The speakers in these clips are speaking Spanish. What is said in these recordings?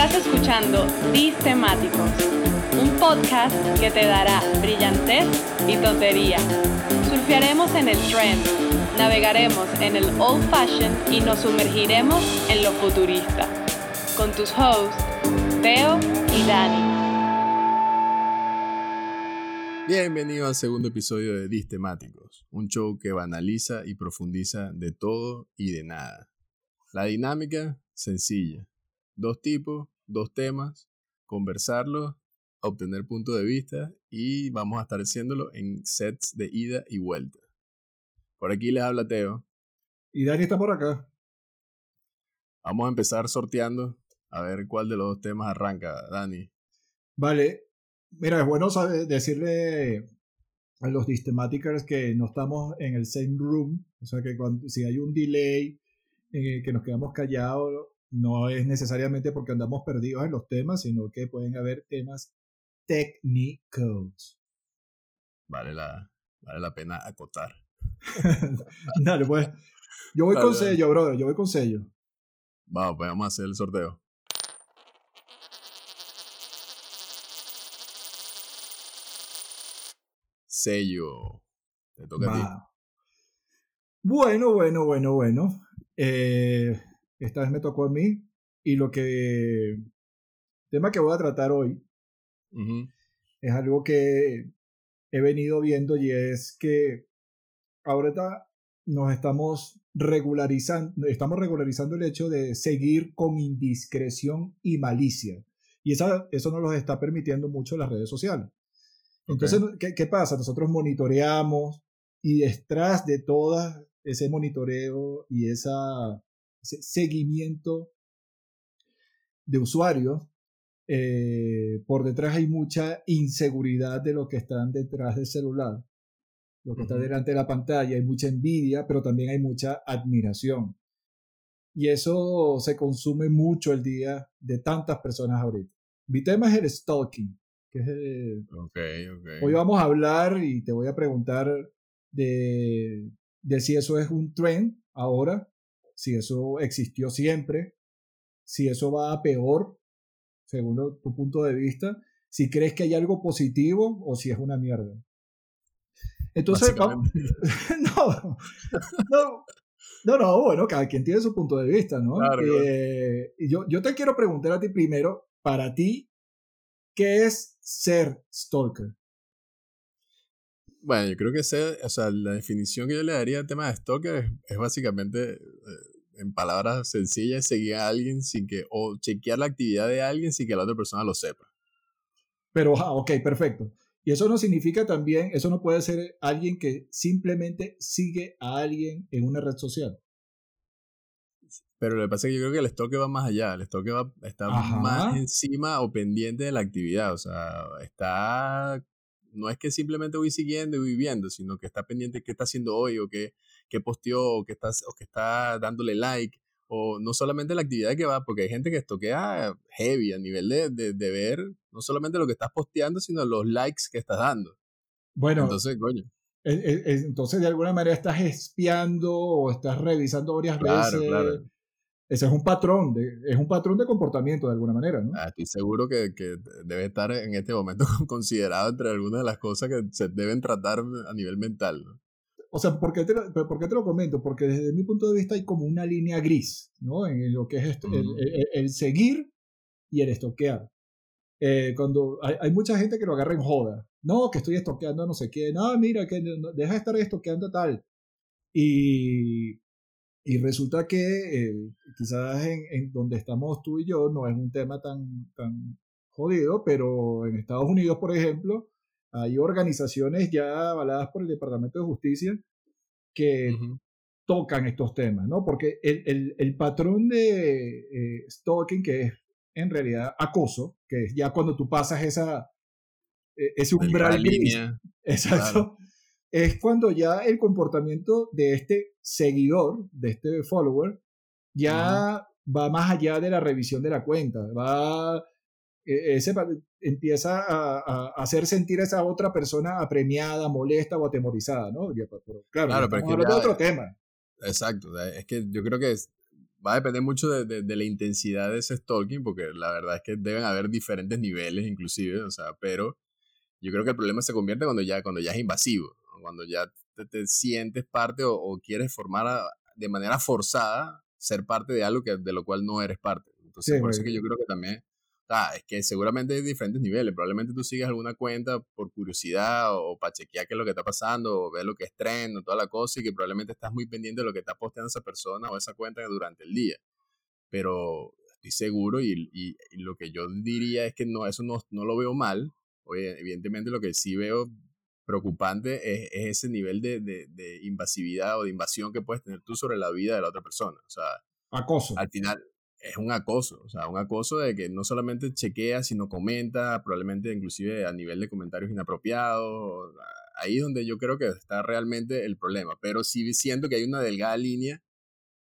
Estás escuchando Temáticos, un podcast que te dará brillantez y tontería. Surfearemos en el trend, navegaremos en el old fashion y nos sumergiremos en lo futurista. Con tus hosts, Teo y Dani. Bienvenido al segundo episodio de Temáticos, un show que banaliza y profundiza de todo y de nada. La dinámica, sencilla dos tipos, dos temas, conversarlos, obtener punto de vista y vamos a estar haciéndolo en sets de ida y vuelta. Por aquí les habla Teo. Y Dani está por acá. Vamos a empezar sorteando a ver cuál de los dos temas arranca, Dani. Vale. Mira, es bueno decirle a los Distematicers que no estamos en el same room. O sea que cuando, si hay un delay en el que nos quedamos callados, no es necesariamente porque andamos perdidos en los temas, sino que pueden haber temas técnicos. Vale la, vale la pena acotar. Dale, pues. Yo voy con sello, brother. Yo voy con sello. Vamos, pues vamos a hacer el sorteo. Sello. Te toca a ti. Bueno, bueno, bueno, bueno. Eh, esta vez me tocó a mí. Y lo que. Tema que voy a tratar hoy es algo que he venido viendo y es que ahorita nos estamos regularizando, estamos regularizando el hecho de seguir con indiscreción y malicia. Y esa, eso nos lo está permitiendo mucho las redes sociales. Entonces, ¿qué, ¿qué, pasa? Nosotros monitoreamos y detrás de todo ese monitoreo y esa seguimiento de usuarios, eh, por detrás hay mucha inseguridad de lo que están detrás del celular, lo que está delante de la pantalla, hay mucha envidia, pero también hay mucha admiración. Y eso se consume mucho el día de tantas personas ahorita. Mi tema es el stalking. Que es Hoy vamos a hablar y te voy a preguntar de, de si eso es un trend ahora si eso existió siempre, si eso va a peor, según tu punto de vista, si crees que hay algo positivo o si es una mierda. Entonces, no, no, no, no, bueno, cada quien tiene su punto de vista, ¿no? Eh, yo, yo te quiero preguntar a ti primero, para ti, ¿qué es ser stalker? Bueno, yo creo que sea, o sea, la definición que yo le daría al tema de stalker es, básicamente, eh, en palabras sencillas, seguir a alguien sin que, o chequear la actividad de alguien sin que la otra persona lo sepa. Pero, ah, ok, perfecto. Y eso no significa también, eso no puede ser alguien que simplemente sigue a alguien en una red social. Pero lo que pasa es que yo creo que el stalker va más allá. El stalker va, está más encima o pendiente de la actividad. O sea, está no es que simplemente voy siguiendo y voy viendo, sino que está pendiente de qué está haciendo hoy o qué, qué posteó o qué, está, o que está dándole like. O no solamente la actividad que va, porque hay gente que estoquea heavy a nivel de, de, ver no solamente lo que estás posteando, sino los likes que estás dando. Bueno, entonces, coño. E, e, entonces, de alguna manera estás espiando o estás revisando varias veces. Claro ese es un patrón, de, es un patrón de comportamiento de alguna manera, ¿no? Ah, estoy seguro que, que, debe estar en este momento considerado entre algunas de las cosas que se deben tratar a nivel mental, ¿no? O sea, ¿por qué, te lo, ¿por qué te lo comento? Porque desde mi punto de vista hay como una línea gris, ¿no? En lo que es esto, el, el, seguir y el estoquear. Eh, cuando hay, hay, mucha gente que lo agarra en joda. No, que estoy estoqueando no sé qué. No, mira, que deja de estar estoqueando tal. Y y resulta que eh, quizás en, donde estamos tú y yo no es un tema tan, tan jodido, pero en Estados Unidos, por ejemplo, hay organizaciones ya avaladas por el Departamento de Justicia que tocan estos temas, ¿no? Porque el, el, el patrón de eh, stalking, que es en realidad acoso, que es ya cuando tú pasas esa, e, ese umbral línea. Exacto es cuando ya el comportamiento de este seguidor, de este follower, ya va más allá de la revisión de la cuenta, va, ese, empieza a, hacer sentir a esa otra persona apremiada, molesta o atemorizada, ¿no? claro, claro pero es que otro tema. Exacto, es que yo creo que va a depender mucho de, de, la intensidad de ese stalking, porque la verdad es que deben haber diferentes niveles inclusive, o sea, pero yo creo que el problema se convierte cuando ya, cuando ya es invasivo, cuando ya te, sientes parte o, quieres formar de manera forzada ser parte de algo que, de lo cual no eres parte. Entonces, por eso que yo creo que también, ah, es que seguramente hay diferentes niveles. Probablemente tú sigues alguna cuenta por curiosidad o, para chequear qué es lo que está pasando o ver lo que es trend o toda la cosa y que probablemente estás muy pendiente de lo que está posteando esa persona o esa cuenta durante el día. Pero estoy seguro y, y, lo que yo diría es que no, eso no, no lo veo mal. Oye, evidentemente lo que sí veo preocupante es, ese nivel de, de, invasividad o de invasión que puedes tener tú sobre la vida de la otra persona. O sea, acoso. Al final es un acoso, o sea, un acoso de que no solamente chequea, sino comenta, probablemente inclusive a nivel de comentarios inapropiados. Ahí es donde yo creo que está realmente el problema. Pero sí siento que hay una delgada línea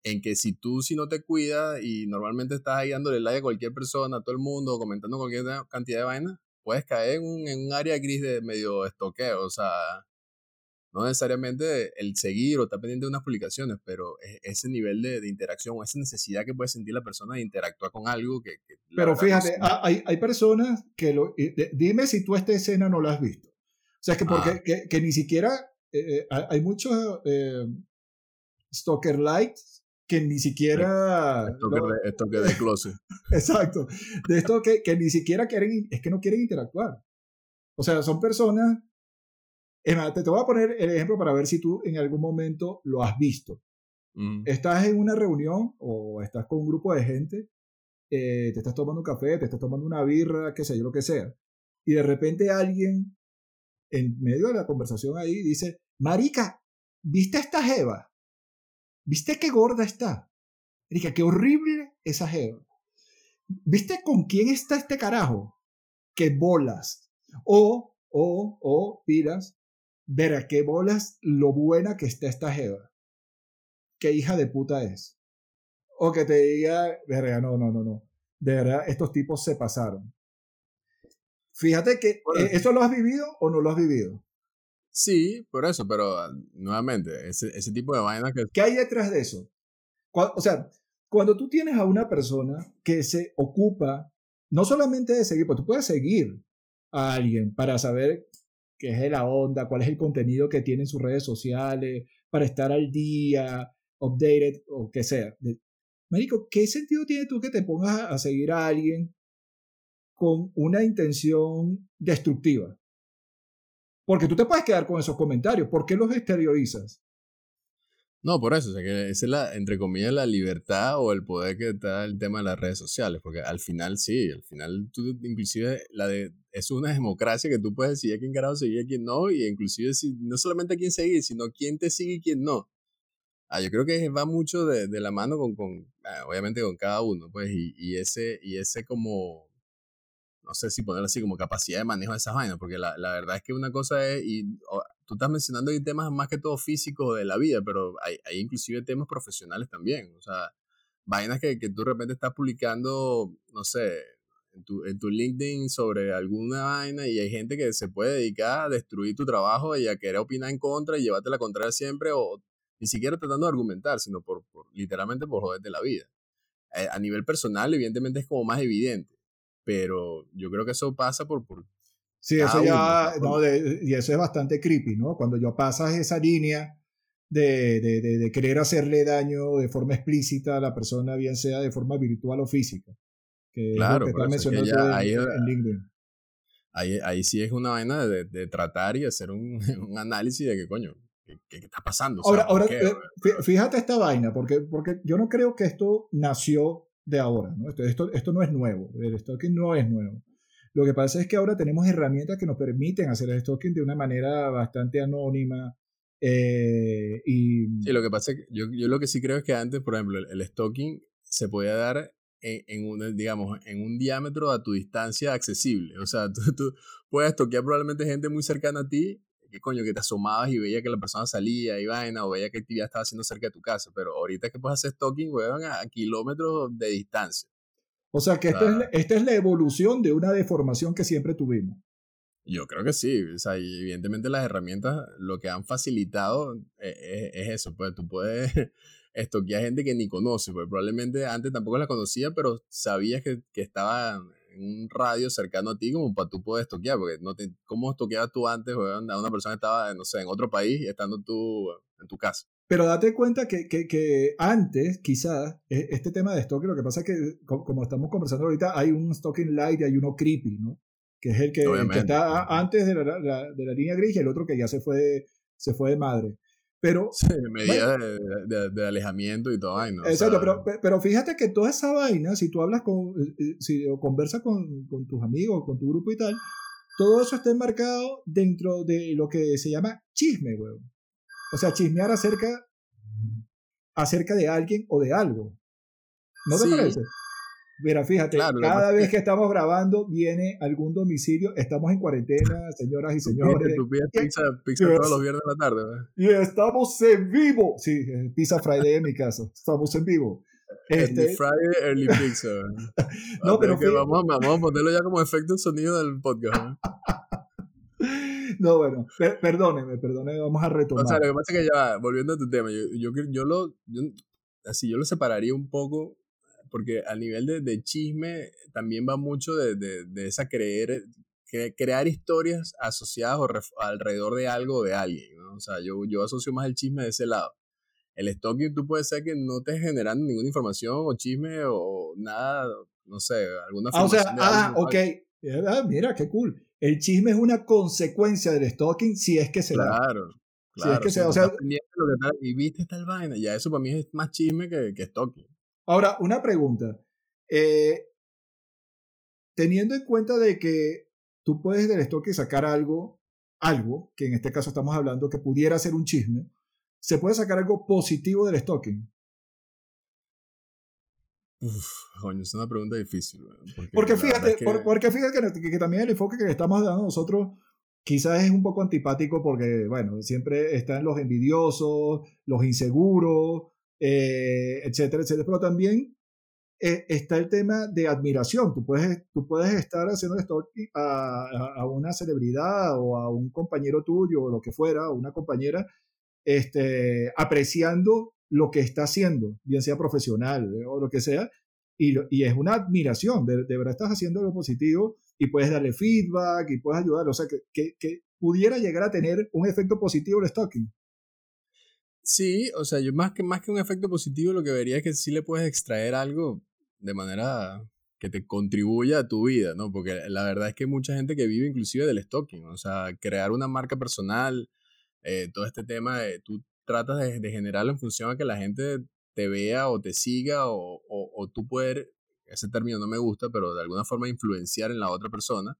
en que si tú si no te cuidas y normalmente estás ahí dándole like a cualquier persona, a todo el mundo, comentando cualquier cantidad de vainas, puedes caer en un, en un área gris de medio estoqueo, o sea, no necesariamente el seguir o estar pendiente de unas publicaciones, pero e, ese nivel de, de, interacción o esa necesidad que puede sentir la persona de interactuar con algo que... pero fíjate, hay, hay, personas que lo... Dime si tú esta escena no la has visto. O sea, es que porque ah. que, que, ni siquiera... Eh, eh, hay muchos eh, stalker lights que ni siquiera... Que, de, de closet. Exacto. De esto que, que ni siquiera quieren, es que no quieren interactuar. O sea, son personas... Es más, te, te voy a poner el ejemplo para ver si tú en algún momento lo has visto. Mm. Estás en una reunión o estás con un grupo de gente, eh, te estás tomando un café, te estás tomando una birra, qué sé yo, lo que sea. Y de repente alguien en medio de la conversación ahí dice, Marica, ¿viste a esta Jeva? ¿Viste qué gorda está? Erika, qué horrible esa jeva. ¿Viste con quién está este carajo? Qué bolas. O, o, o, pilas, verá qué bolas lo buena que está esta jeva. Qué hija de puta es. O que te diga, verga, no, no, no, no. De verdad, estos tipos se pasaron. Fíjate que, eh, ¿eso lo has vivido o no lo has vivido? Sí, por eso, pero nuevamente, ese, ese tipo de vaina que... ¿Qué hay detrás de eso? O sea, cuando tú tienes a una persona que se ocupa no solamente de seguir, pues tú puedes seguir a alguien para saber qué es la onda, cuál es el contenido que tiene en sus redes sociales, para estar al día, updated o que sea. Marico, ¿qué sentido tiene tú que te pongas a seguir a alguien con una intención destructiva? Porque tú te puedes quedar con esos comentarios. ¿Por qué los exteriorizas? No, por eso, o sea, que esa es la, entre comillas, la libertad o el poder que da el tema de las redes sociales, porque al final sí, al final tú inclusive la de, es una democracia que tú puedes decidir a quién carajo seguir y a quién no, y inclusive si, no solamente a quién seguir, sino quién te sigue y quién no. Ah, yo creo que va mucho de, de la mano con, con ah, obviamente con cada uno, pues, y, y, ese, y ese como, no sé si ponerlo así, como capacidad de manejo de esas vainas, porque la, la verdad es que una cosa es, tú estás mencionando ahí temas más que todo físicos de la vida, pero hay, inclusive temas profesionales también, o sea, vainas que, que tú de repente estás publicando, no sé, en tu, en tu LinkedIn sobre alguna vaina y hay gente que se puede dedicar a destruir tu trabajo y a querer opinar en contra y llevarte la contraria siempre o ni siquiera tratando de argumentar, sino por, por literalmente por joderte la vida. Eh, a nivel personal, evidentemente es como más evidente pero yo creo que eso pasa por... por sí, eso ya, no, y eso es bastante creepy, ¿no? Cuando yo pasas esa línea de, de, de, querer hacerle daño de forma explícita a la persona, bien sea de forma virtual o física. Que claro, es ahí, Ahí, ahí, sí es una vaina de, de tratar y hacer un, un, análisis de qué coño, qué, está pasando. ahora, ahora eh, fíjate esta vaina, porque, porque yo no creo que esto nació de ahora. ¿no? Esto, esto, esto no es nuevo, el stalking no es nuevo. Lo que pasa es que ahora tenemos herramientas que nos permiten hacer el stalking de una manera bastante anónima. Eh, y... Sí, lo que pasa es que yo, yo, lo que sí creo es que antes, por ejemplo, el, stalking se podía dar en, en, un, digamos, en un diámetro a tu distancia accesible. O sea, tú, tú puedes toquear probablemente gente muy cercana a ti que coño, que te asomabas y veía que la persona salía y vaina, o veía que actividad estaba haciendo cerca de tu casa, pero ahorita que puedes hacer stalking, weón, a, kilómetros de distancia. O sea que esta, es, esta es la evolución de una deformación que siempre tuvimos. Yo creo que sí, o sea, y evidentemente las herramientas lo que han facilitado es, es, eso, pues tú puedes estoquear gente que ni conoce, porque probablemente antes tampoco la conocía, pero sabías que, que estaba en un radio cercano a ti como para tú poder estoquear, porque no te, ¿cómo estoqueabas tú antes, weón, a una persona que estaba, no sé, en otro país y estando tú en tu casa? Pero date cuenta que, que, que antes, quizás, e, este tema de stalking, lo que pasa es que, como estamos conversando ahorita, hay un stalking light y hay uno creepy, ¿no? Que es el que, está antes de la, de la, línea gris y el otro que ya se fue, se fue de madre. Pero, sí, medida de, de, alejamiento y todo. ¿no? Exacto, pero, pero fíjate que toda esa vaina, si tú hablas con, eh, eh, si conversas con, con tus amigos, con tu grupo y tal, todo eso está enmarcado dentro de lo que se llama chisme, weón. O sea, chismear acerca, acerca de alguien o de algo. ¿No te parece? Mira, fíjate, cada vez que estamos grabando viene algún domicilio, estamos en cuarentena, señoras y señores. Tú pides pizza, pizza todos los viernes de la tarde. Y estamos en vivo. Sí, eh, Pizza Friday en mi caso. Estamos en vivo. Este... Early Friday, Early Pizza. no, pero vamos, vamos, a ponerlo ya como efecto de sonido del podcast. no, bueno, perdóneme, perdóneme, vamos a retomar. O sea, lo que pasa es que ya, volviendo a tu tema, yo, yo, yo lo, así, yo lo separaría un poco porque a nivel de, de chisme también va mucho de, de, de esa creer, crear historias asociadas o alrededor de algo o de alguien, ¿no? O sea, yo, yo asocio más el chisme de ese lado. El stalking tú puedes ser que no te generando ninguna información o chisme o nada, no sé, alguna Ah, o sea, ah, ok. Ah, mira, qué cool. El chisme es una consecuencia del stalking si es que se claro, da. Claro. Si es que se, o sea, y viste tal vaina, ya eso para mí es más chisme que, que stalking. Ahora, una pregunta. Eh, teniendo en cuenta de que tú puedes del stalking sacar algo, algo, que en este caso estamos hablando que pudiera ser un chisme, ¿se puede sacar algo positivo del stalking? Uf, coño, es una pregunta difícil. Porque, fíjate, porque fíjate que, también el enfoque que le estamos dando nosotros quizás es un poco antipático porque, bueno, siempre están los envidiosos, los inseguros, eh, etcétera, etcétera. Pero también eh, está el tema de admiración. Tú puedes, tú puedes estar haciendo esto a, a, una celebridad o a un compañero tuyo o lo que fuera, o una compañera, este, apreciando lo que está haciendo, bien sea profesional eh, o lo que sea, y, y es una admiración, de, de, verdad estás haciendo lo positivo y puedes darle feedback y puedes ayudar, o sea, que, que, que pudiera llegar a tener un efecto positivo el stalking. Sí, o sea, yo más que, más que un efecto positivo lo que vería es que sí le puedes extraer algo de manera que te contribuya a tu vida, ¿no? Porque la verdad es que hay mucha gente que vive inclusive del stalking, o sea, crear una marca personal, eh, todo este tema de tú tratas de, de, generarlo en función a que la gente te vea o te siga o, o, o tú poder, ese término no me gusta, pero de alguna forma influenciar en la otra persona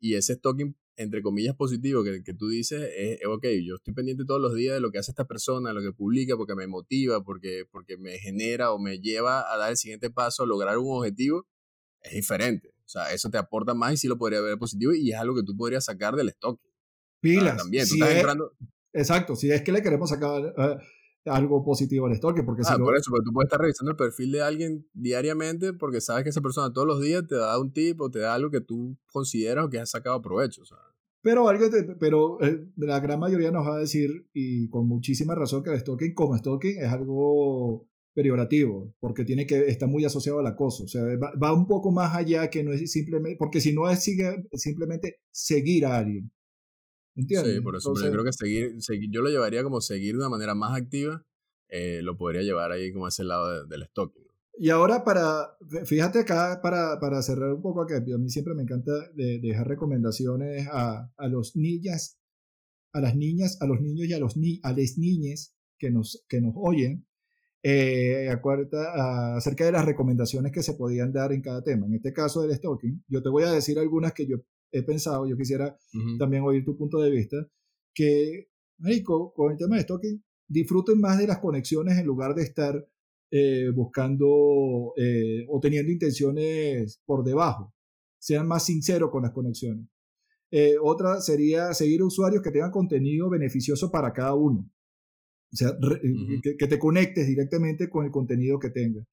y ese stalking entre comillas, positivo que, que tú dices es, ok, yo estoy pendiente todos los días de lo que hace esta persona, de lo que publica, porque me motiva, porque, porque me genera o me lleva a dar el siguiente paso, a lograr un objetivo, es diferente. O sea, eso te aporta más y sí lo podría ver positivo y es algo que tú podrías sacar del stock. Pilas. también, tú estás entrando... Exacto, si es que le queremos sacar... Uh, algo positivo al stalker. Porque ah, por eso, porque tú puedes estar revisando el perfil de alguien diariamente porque sabes que esa persona todos los días te da un tip o te da algo que tú consideras o que has sacado provecho. Pero, algo pero eh, la gran mayoría nos va a decir, y con muchísima razón, que el stalking como stalking es algo peyorativo, porque tiene que está muy asociado al acoso. O sea, va, un poco más allá que no es simplemente, porque si no es sigue, simplemente seguir a alguien. Sí, por eso. yo creo que seguir, seguir, yo lo llevaría como seguir de una manera más activa, eh, lo podría llevar ahí como a ese lado del stock. Y ahora para, fíjate acá, para, para cerrar un poco acá, a mí siempre me encanta dejar recomendaciones a, a los niñas, a las niñas, a los niños y a, los ni, a las niñas que nos, que nos oyen, eh, acuerda, acerca de las recomendaciones que se podían dar en cada tema. En este caso del stalking, yo te voy a decir algunas que yo he pensado, yo quisiera también oír tu punto de vista, que, Marico, con el tema de stalking, disfruten más de las conexiones en lugar de estar eh, buscando eh, o teniendo intenciones por debajo. Sean más sinceros con las conexiones. Eh, otra sería seguir usuarios que tengan contenido beneficioso para cada uno. O sea, que, que, te conectes directamente con el contenido que tengas.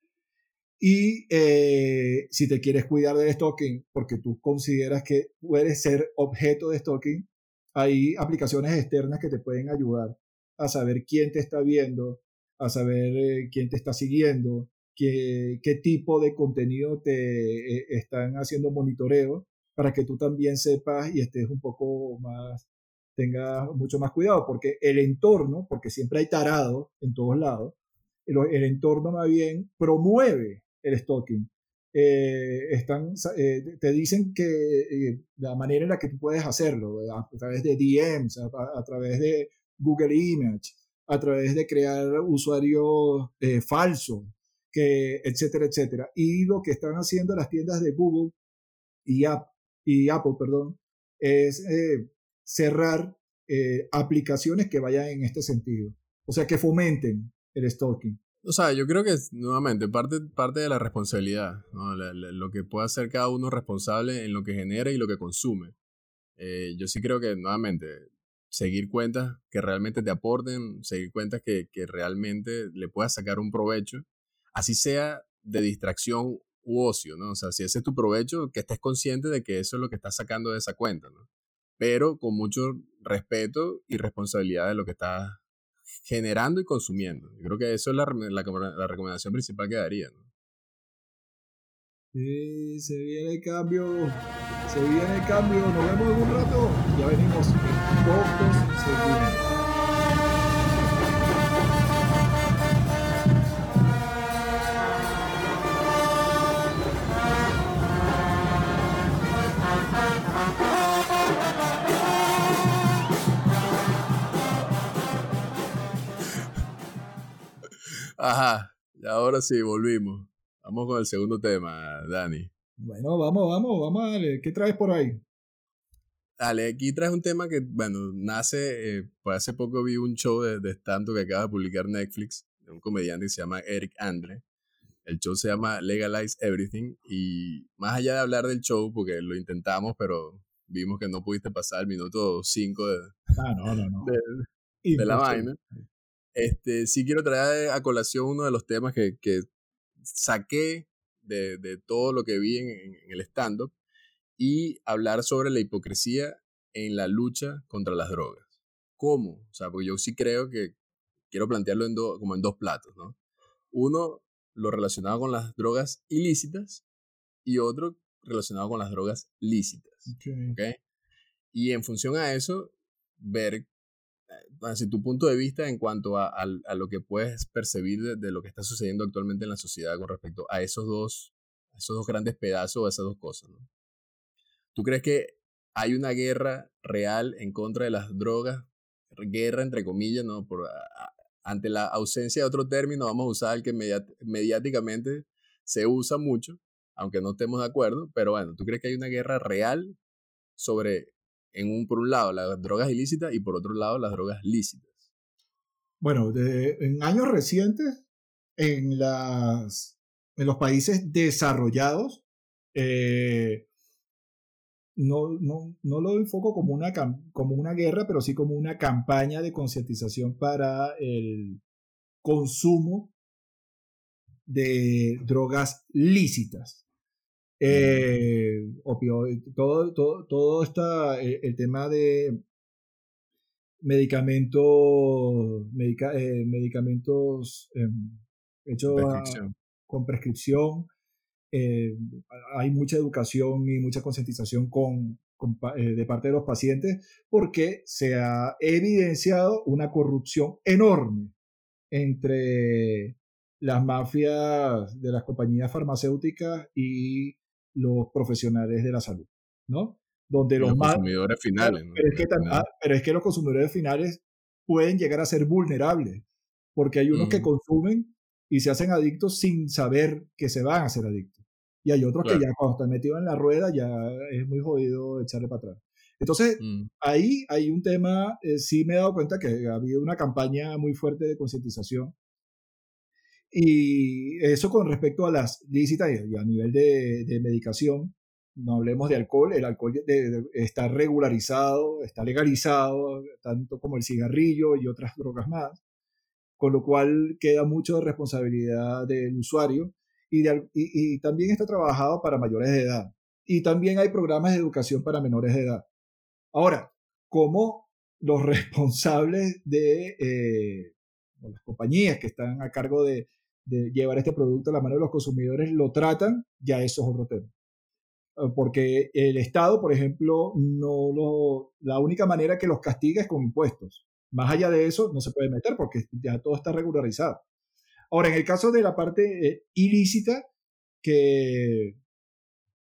Y eh, si te quieres cuidar del stalking porque tú consideras que puedes ser objeto de stalking, hay aplicaciones externas que te pueden ayudar a saber quién te está viendo, a saber eh, quién te está siguiendo, qué, qué tipo de contenido te eh, están haciendo monitoreo para que tú también sepas y estés un poco más, tengas mucho más cuidado, porque el entorno, porque siempre hay tarados en todos lados, el, el entorno más bien promueve el stalking. Eh, están, eh, te dicen que eh, la manera en la que tú puedes hacerlo, a, través de DMs, a, través de Google Image, a través de crear usuarios falsos, que, etcétera, etcétera. Y lo que están haciendo las tiendas de Google y, y Apple, perdón, es cerrar aplicaciones que vayan en este sentido. O sea, que fomenten el stalking. O sea, yo creo que nuevamente parte, parte de la responsabilidad, lo que puede hacer cada uno responsable en lo que genera y lo que consume. Eh, yo sí creo que nuevamente seguir cuentas que realmente te aporten, seguir cuentas que, que realmente le puedas sacar un provecho, así sea de distracción u ocio, ¿no? O sea, si ese es tu provecho, que estés consciente de que eso es lo que estás sacando de esa cuenta, ¿no? Pero con mucho respeto y responsabilidad de lo que estás generando y consumiendo. Yo creo que eso es la, la, recomendación principal que daría. ¿no? Sí, se viene el cambio, se viene el cambio, nos vemos en un rato, ya venimos en pocos. Ajá, y ahora sí, volvimos. Vamos con el segundo tema, Dani. Bueno, vamos, vamos, vamos a darle. ¿Qué traes por ahí? Dale, aquí traes un tema que, bueno, nace, eh, pues hace poco vi un show de, de stand que acaba de publicar Netflix, de un comediante que se llama Eric Andre. El show se llama Legalize Everything y más allá de hablar del show, porque lo intentamos, pero vimos que no pudiste pasar el minuto 5 de, ah, no, no, no. de la vaina. Este, sí quiero traer a colación uno de los temas que, que saqué de, de, todo lo que vi en, en el stand-up y hablar sobre la hipocresía en la lucha contra las drogas. ¿Cómo? O sea, porque yo sí creo que quiero plantearlo en como en dos platos, ¿no? Uno, lo relacionado con las drogas ilícitas y otro relacionado con las drogas lícitas. Okay. Y en función a eso, ver desde tu punto de vista en cuanto a, a, lo que puedes percibir de, lo que está sucediendo actualmente en la sociedad con respecto a esos dos, esos dos grandes pedazos, esas dos cosas. ¿no? ¿Tú crees que hay una guerra real en contra de las drogas? Guerra entre comillas, ¿no? Por, ante la ausencia de otro término, vamos a usar el que mediáticamente se usa mucho, aunque no estemos de acuerdo, pero bueno, ¿tú crees que hay una guerra real sobre en un, por un lado las drogas ilícitas y por otro lado las drogas lícitas? Bueno, en años recientes, en, las, en los países desarrollados, eh, no, no, no, lo enfoco como una, como una guerra, pero sí como una campaña de concientización para el consumo de drogas lícitas. Eh, todo, todo, todo está eh, el tema de medicamentos, eh, medicamentos em, hechos con prescripción. Hay mucha educación y mucha concientización con, de parte de los pacientes porque se ha evidenciado una corrupción enorme entre las mafias de las compañías farmacéuticas y los profesionales de la salud, ¿no? Donde los, consumidores finales. Pero, es que, ah, pero, es que, los consumidores finales pueden llegar a ser vulnerables, porque hay unos que consumen y se hacen adictos sin saber que se van a hacer adictos. Y hay otros que ya cuando están metidos en la rueda ya es muy jodido echarle para atrás. Entonces, mm. ahí hay un tema, eh, sí me he dado cuenta que ha habido una campaña muy fuerte de concientización y eso con respecto a las lícitas y a nivel de, de medicación, no hablemos de alcohol, el alcohol está regularizado, está legalizado, tanto como el cigarrillo y otras drogas más, con lo cual queda mucho de responsabilidad del usuario y, y, también está trabajado para mayores de edad. Y también hay programas de educación para menores de edad. Ahora, como los responsables de, eh, las compañías que están a cargo de, de llevar este producto a la mano de los consumidores lo tratan, ya eso es otro tema. Eh, porque el Estado, por ejemplo, no lo, la única manera que los castiga es con impuestos. Más allá de eso, no se puede meter porque ya todo está regularizado. Ahora, en el caso de la parte eh, ilícita, que,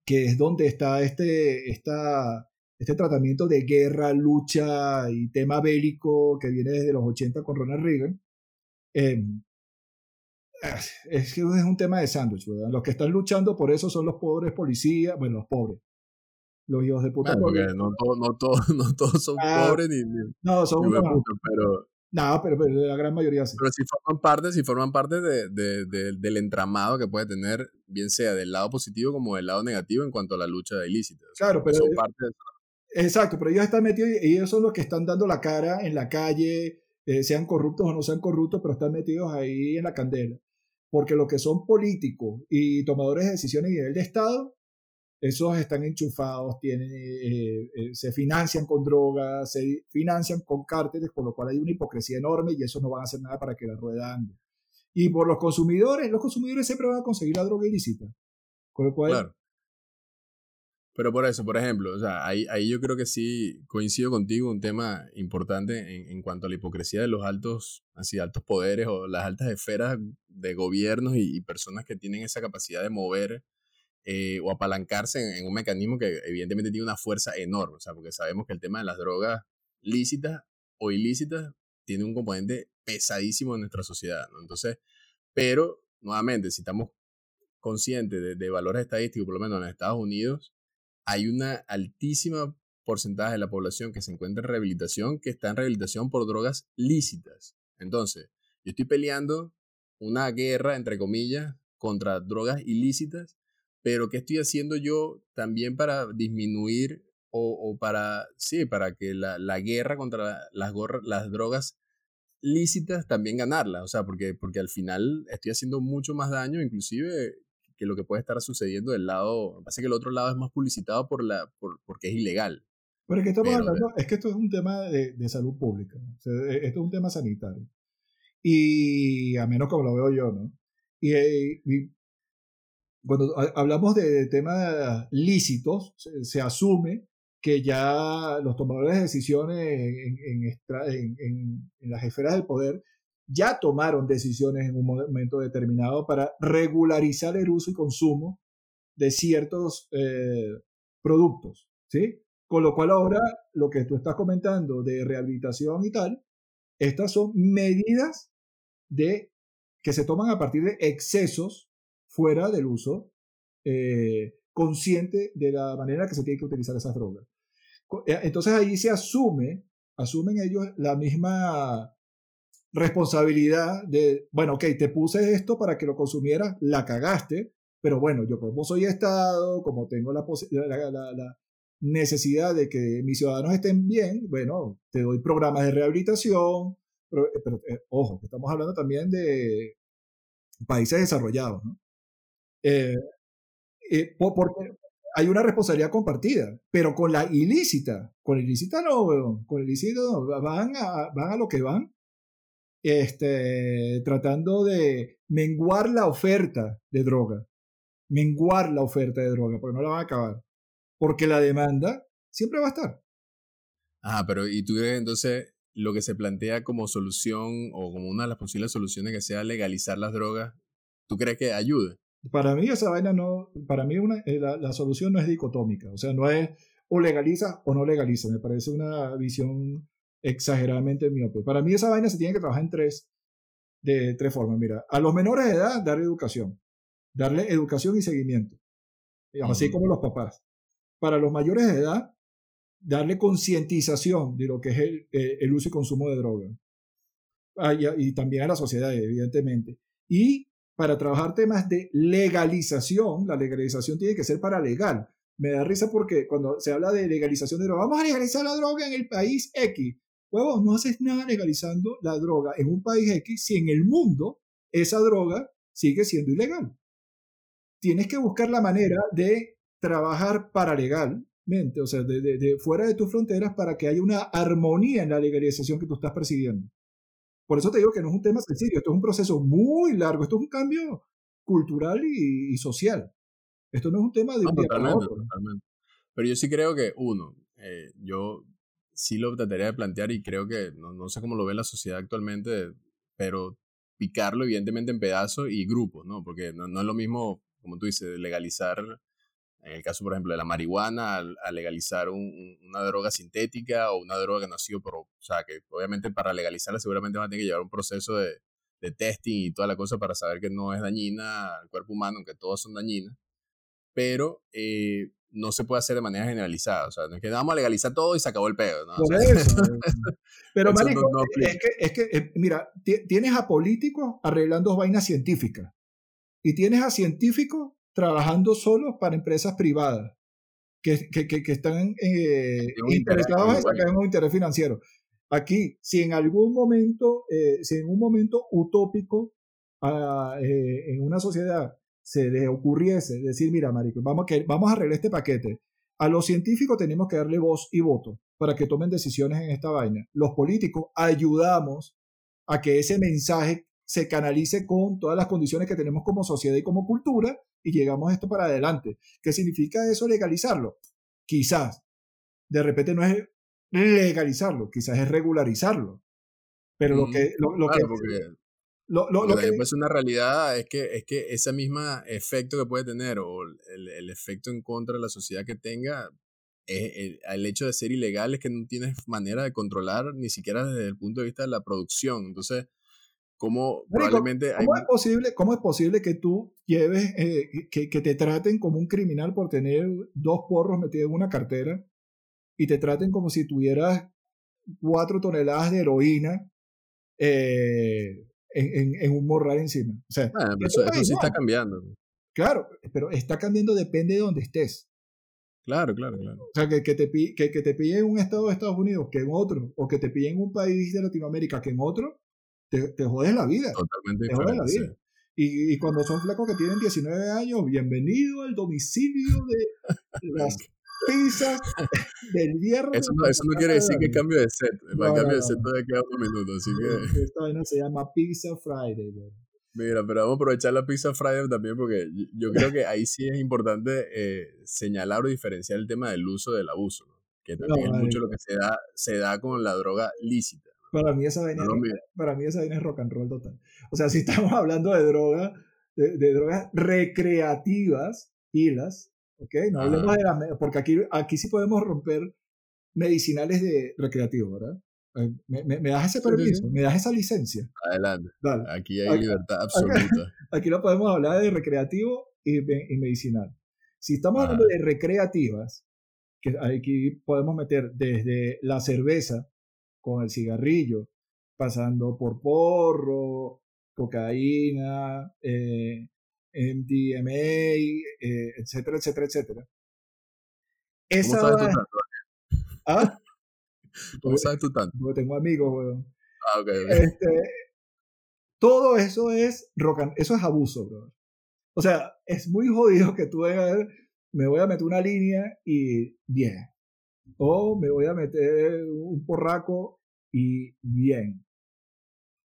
que es donde está este, esta, este tratamiento de guerra, lucha y tema bélico que viene desde los 80 con Ronald Reagan, eh, es que es un tema de sándwich, ¿verdad? Los que están luchando por eso son los pobres policías, bueno, los pobres. Los hijos de puta. porque no, no, no todos son ah, pobres ni, No, son ni puta, pero... No, pero, la gran mayoría sí. Pero si forman parte, si forman parte de, de, del entramado que puede tener, bien sea del lado positivo como del lado negativo en cuanto a la lucha de ilícitos. Claro, pero... Son parte Exacto, pero ellos están metidos y ellos son los que están dando la cara en la calle, eh, sean corruptos o no sean corruptos, pero están metidos ahí en la candela porque los que son políticos y tomadores de decisiones a nivel de Estado, esos están enchufados, tienen, eh, eh, se financian con drogas, se financian con cárteles, por lo cual hay una hipocresía enorme y eso no van a hacer nada para que la rueda ande. Y por los consumidores, los consumidores siempre van a conseguir la droga ilícita. Con lo cual, claro. Pero por eso, por ejemplo, o sea, ahí, ahí yo creo que sí coincido contigo, un tema importante en, en, cuanto a la hipocresía de los altos, así, altos poderes o las altas esferas de gobiernos y, personas que tienen esa capacidad de mover eh, o apalancarse en, un mecanismo que evidentemente tiene una fuerza enorme, o sea, porque sabemos que el tema de las drogas lícitas o ilícitas tiene un componente pesadísimo en nuestra sociedad. Entonces, pero, nuevamente, si estamos conscientes de valores estadísticos, por lo menos en Estados Unidos, hay una altísima porcentaje de la población que se encuentra en rehabilitación que está en rehabilitación por drogas lícitas. Entonces, yo estoy peleando una guerra, entre comillas, contra drogas ilícitas, pero ¿qué estoy haciendo yo también para disminuir o, para, sí, para que la, la guerra contra las, las drogas lícitas también ganarla? O sea, porque, porque al final estoy haciendo mucho más daño, inclusive que lo que puede estar sucediendo del lado, pasa que el otro lado es más publicitado por la, por, porque es ilegal. Pero es que estamos hablando, es que esto es un tema de, de salud pública, e, esto es un tema sanitario. Y a menos como lo veo yo, ¿no? Y, eh, cuando hablamos de temas lícitos, se, asume que ya los tomadores de decisiones en, en, en, en, las esferas del poder ya tomaron decisiones en un momento determinado para regularizar el uso y consumo de ciertos eh, productos, ¿sí? Con lo cual ahora lo que tú estás comentando de rehabilitación y tal, estas son medidas de, que se toman a partir de excesos fuera del uso eh, consciente de la manera que se tiene que utilizar esas drogas. Eh, entonces ahí se asume, asumen ellos la misma responsabilidad de, bueno, ok, te puse esto para que lo consumieras, la cagaste, pero bueno, yo como soy Estado, como tengo la, necesidad de que mis ciudadanos estén bien, bueno, te doy programas de rehabilitación, pero, eh, eh, ojo, estamos hablando también de países desarrollados, ¿no? Eh, porque hay una responsabilidad compartida, pero con la ilícita, con la ilícita no, con la ilícita no, van a, van a lo que van este, tratando de menguar la oferta de droga, menguar la oferta de droga, porque no la van a acabar, porque la demanda siempre va a estar. Ah, pero ¿y tú crees entonces lo que se plantea como solución o como una de las posibles soluciones que sea legalizar las drogas, ¿tú crees que ayude? Para mí esa vaina no, para mí una, eh, la, la solución no es dicotómica, o sea, no es o legaliza o no legaliza, me parece una visión exageradamente miope. Para mí esa vaina se tiene que trabajar en tres, de tres formas. Mira, a los menores de edad darle educación, darle educación y seguimiento, así como los papás. Para los mayores de edad, darle concientización de lo que es el, eh, el, uso y consumo de drogas. Ah, y, también a la sociedad, evidentemente. Y para trabajar temas de legalización, la legalización tiene que ser para legal. Me da risa porque cuando se habla de legalización de droga, vamos a legalizar la droga en el país X no haces nada legalizando la droga en un país X si en el mundo esa droga sigue siendo ilegal. Tienes que buscar la manera de trabajar para legalmente, o sea, de, fuera de tus fronteras para que haya una armonía en la legalización que tú estás persiguiendo. Por eso te digo que no es un tema sencillo, esto es un proceso muy largo, esto es un cambio cultural y, social. Esto no es un tema de un totalmente, Pero yo sí creo que, uno, eh, yo sí lo trataría de plantear y creo que, no, no, sé cómo lo ve la sociedad actualmente, pero picarlo evidentemente en pedazos y grupos, ¿no? Porque no, no, es lo mismo, como tú dices, legalizar, en el caso, por ejemplo, de la marihuana, a, legalizar una droga sintética o una droga que no ha sido por, o sea, que obviamente para legalizarla seguramente va a tener que llevar un proceso de, de testing y toda la cosa para saber que no es dañina al cuerpo humano, aunque todas son dañinas, pero eh, no se puede hacer de manera generalizada. O sea, no es que vamos a legalizar todo y se acabó el pedo. ¿no? pero, marico, es que, es que eh, mira, tienes a políticos arreglando vainas científicas y tienes a científicos trabajando solos para empresas privadas que, que, que, están eh, interesados en sacar un interés financiero. Aquí, si en algún momento, eh, si en un momento utópico ah, eh, en una sociedad se le ocurriese decir, mira, marico, vamos a, que, vamos a arreglar este paquete. A los científicos tenemos que darle voz y voto para que tomen decisiones en esta vaina. Los políticos ayudamos a que ese mensaje se canalice con todas las condiciones que tenemos como sociedad y como cultura y llegamos a esto para adelante. ¿Qué significa eso legalizarlo? Quizás. De repente no es legalizarlo, quizás es regularizarlo. Pero lo que... Lo, lo que lo, lo, que es una realidad es que, es que ese mismo efecto que puede tener o el, el, efecto en contra de la sociedad que tenga, es el, hecho de ser ilegal es que no tienes manera de controlar ni siquiera desde el punto de vista de la producción. Entonces, ¿cómo probablemente... ¿cómo, es posible, ¿Cómo es posible que tú lleves, eh, que, que te traten como un criminal por tener dos porros metidos en una cartera y te traten como si tuvieras cuatro toneladas de heroína eh, en, en, un morral encima. O sea, ah, eso, sí está cambiando. Claro, pero está cambiando depende de donde estés. Claro, claro, claro. O sea, que, que, te, que, que te pillen en un estado de Estados Unidos que en otro, o que te pillen en un país de Latinoamérica que en otro, te, te jodes la vida. Totalmente te jodes la vida. Y, y, cuando son flacos que tienen 19 años, bienvenido al domicilio de las pizzas del viernes. Eso no, eso no quiere decir que cambio de set. el cambio de set todavía queda un minuto, así que... Esta vaina se llama Pizza Friday. Mira, pero vamos a aprovechar la Pizza Friday también porque yo creo que ahí sí es importante eh, señalar o diferenciar el tema del uso del abuso, que también es mucho lo que se da, se da con la droga lícita. Para mí, esa vaina, para mí esa vaina es rock and roll total. O sea, si estamos hablando de droga, de, de drogas recreativas, pilas, ¿ok? No hablemos de la, porque aquí, aquí sí podemos romper medicinales de recreativo, ¿verdad? ¿Me, me, das ese permiso? ¿Me das esa licencia? Adelante. Aquí hay libertad absoluta. Aquí, no podemos hablar de recreativo y, y medicinal. Si estamos hablando de recreativas, que aquí podemos meter desde la cerveza con el cigarrillo, pasando por porro, cocaína, eh, MDMA, eh, etcétera, etcétera, etcétera. Esa, ¿Cómo sabes tú tanto? ¿Ah? ¿Cómo sabes tú tanto? Porque tengo amigos, weón. Ah, ok. Este, todo eso es rock eso es abuso, bro. O sea, es muy jodido que tú veas, me voy a meter una línea y bien. O me voy a meter un porraco y bien.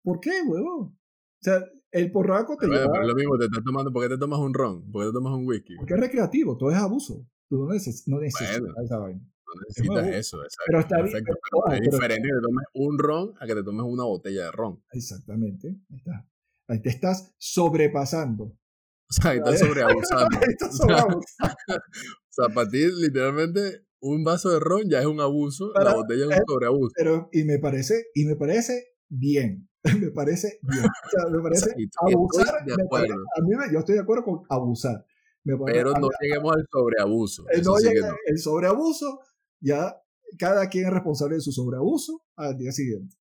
¿Por qué, weón? O sea, el porraco te lleva... Pero lo mismo, te estás tomando, ¿por qué te tomas un ron? ¿Por qué te tomas un whisky? Porque es recreativo, todo es abuso. Tú no, necesitas, no necesitas esa vaina. No necesitas eso, exacto. Pero está Perfecto, pero es diferente que te tomes un ron a que te tomes una botella de ron. Exactamente, ahí está. Ahí te estás sobrepasando. O sea, ahí estás sobreabusando. estás sobreabusando. o sea, para ti, literalmente, un vaso de ron ya es un abuso, la botella es un sobreabuso. Pero, y me parece, y me parece bien. me parece bien. O sea, me parece abusar. a mí me, yo estoy de acuerdo con abusar. Pero no lleguemos al sobreabuso. Eh, no El sobreabuso, ya cada quien es responsable de su sobreabuso al día siguiente.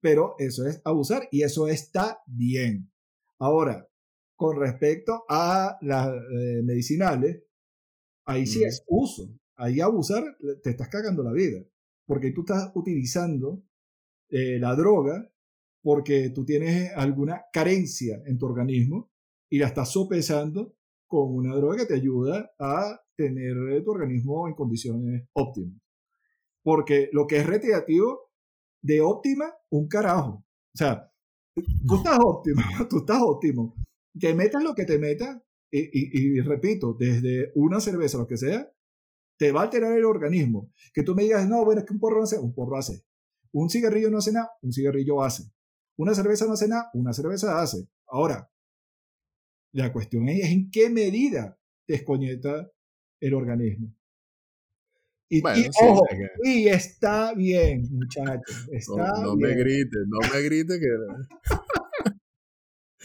Pero eso es abusar y eso está bien. Ahora, con respecto a las eh, medicinales, ahí sí es uso. Ahí abusar te estás cagando la vida. Porque tú estás utilizando eh, la droga porque tú tienes alguna carencia en tu organismo y la estás sopesando con una droga que te ayuda a tener tu organismo en condiciones óptimas. Porque lo que es recreativo, de óptima, un carajo. O sea, tú estás óptimo, tú estás óptimo. Te metas lo que te metas, y, repito, desde una cerveza, lo que sea, te va a alterar el organismo. Que tú me digas, no, bueno, es que un porro no hace, un porro hace. Un cigarrillo no hace nada, un cigarrillo hace. Una cerveza no hace nada, una cerveza hace. Ahora, la cuestión es en qué medida desconecta el organismo. Y, ojo, y está bien, muchachos. no, me grites, no me grites que.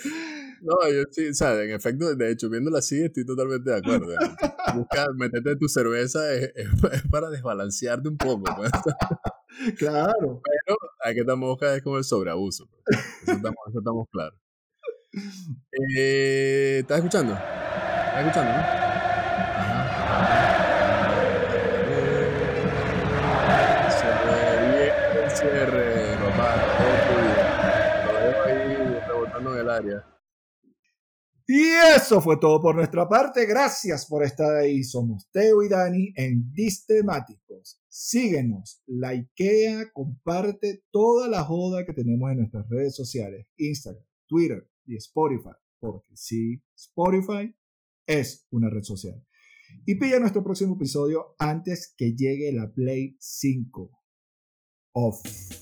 no, yo sí, o sea, en efecto, de hecho, viéndola así, estoy totalmente de acuerdo. Buscar, meterte tu cerveza es, para desbalancearte un poco. Pues. claro. Pero que tampoco buscar es como el sobreabuso. Pues. Eso estamos, eso estamos claros. Eh, ¿Estás escuchando? ¿Estás escuchando? Eso fue todo por nuestra parte. Gracias por estar ahí. Somos Teo y Dani en Distemáticos. Síguenos, likea, comparte toda la joda que tenemos en nuestras redes sociales, Instagram, Twitter y Spotify. Porque sí, Spotify es una red social. Y pilla nuestro próximo episodio antes que llegue la Play 5. off.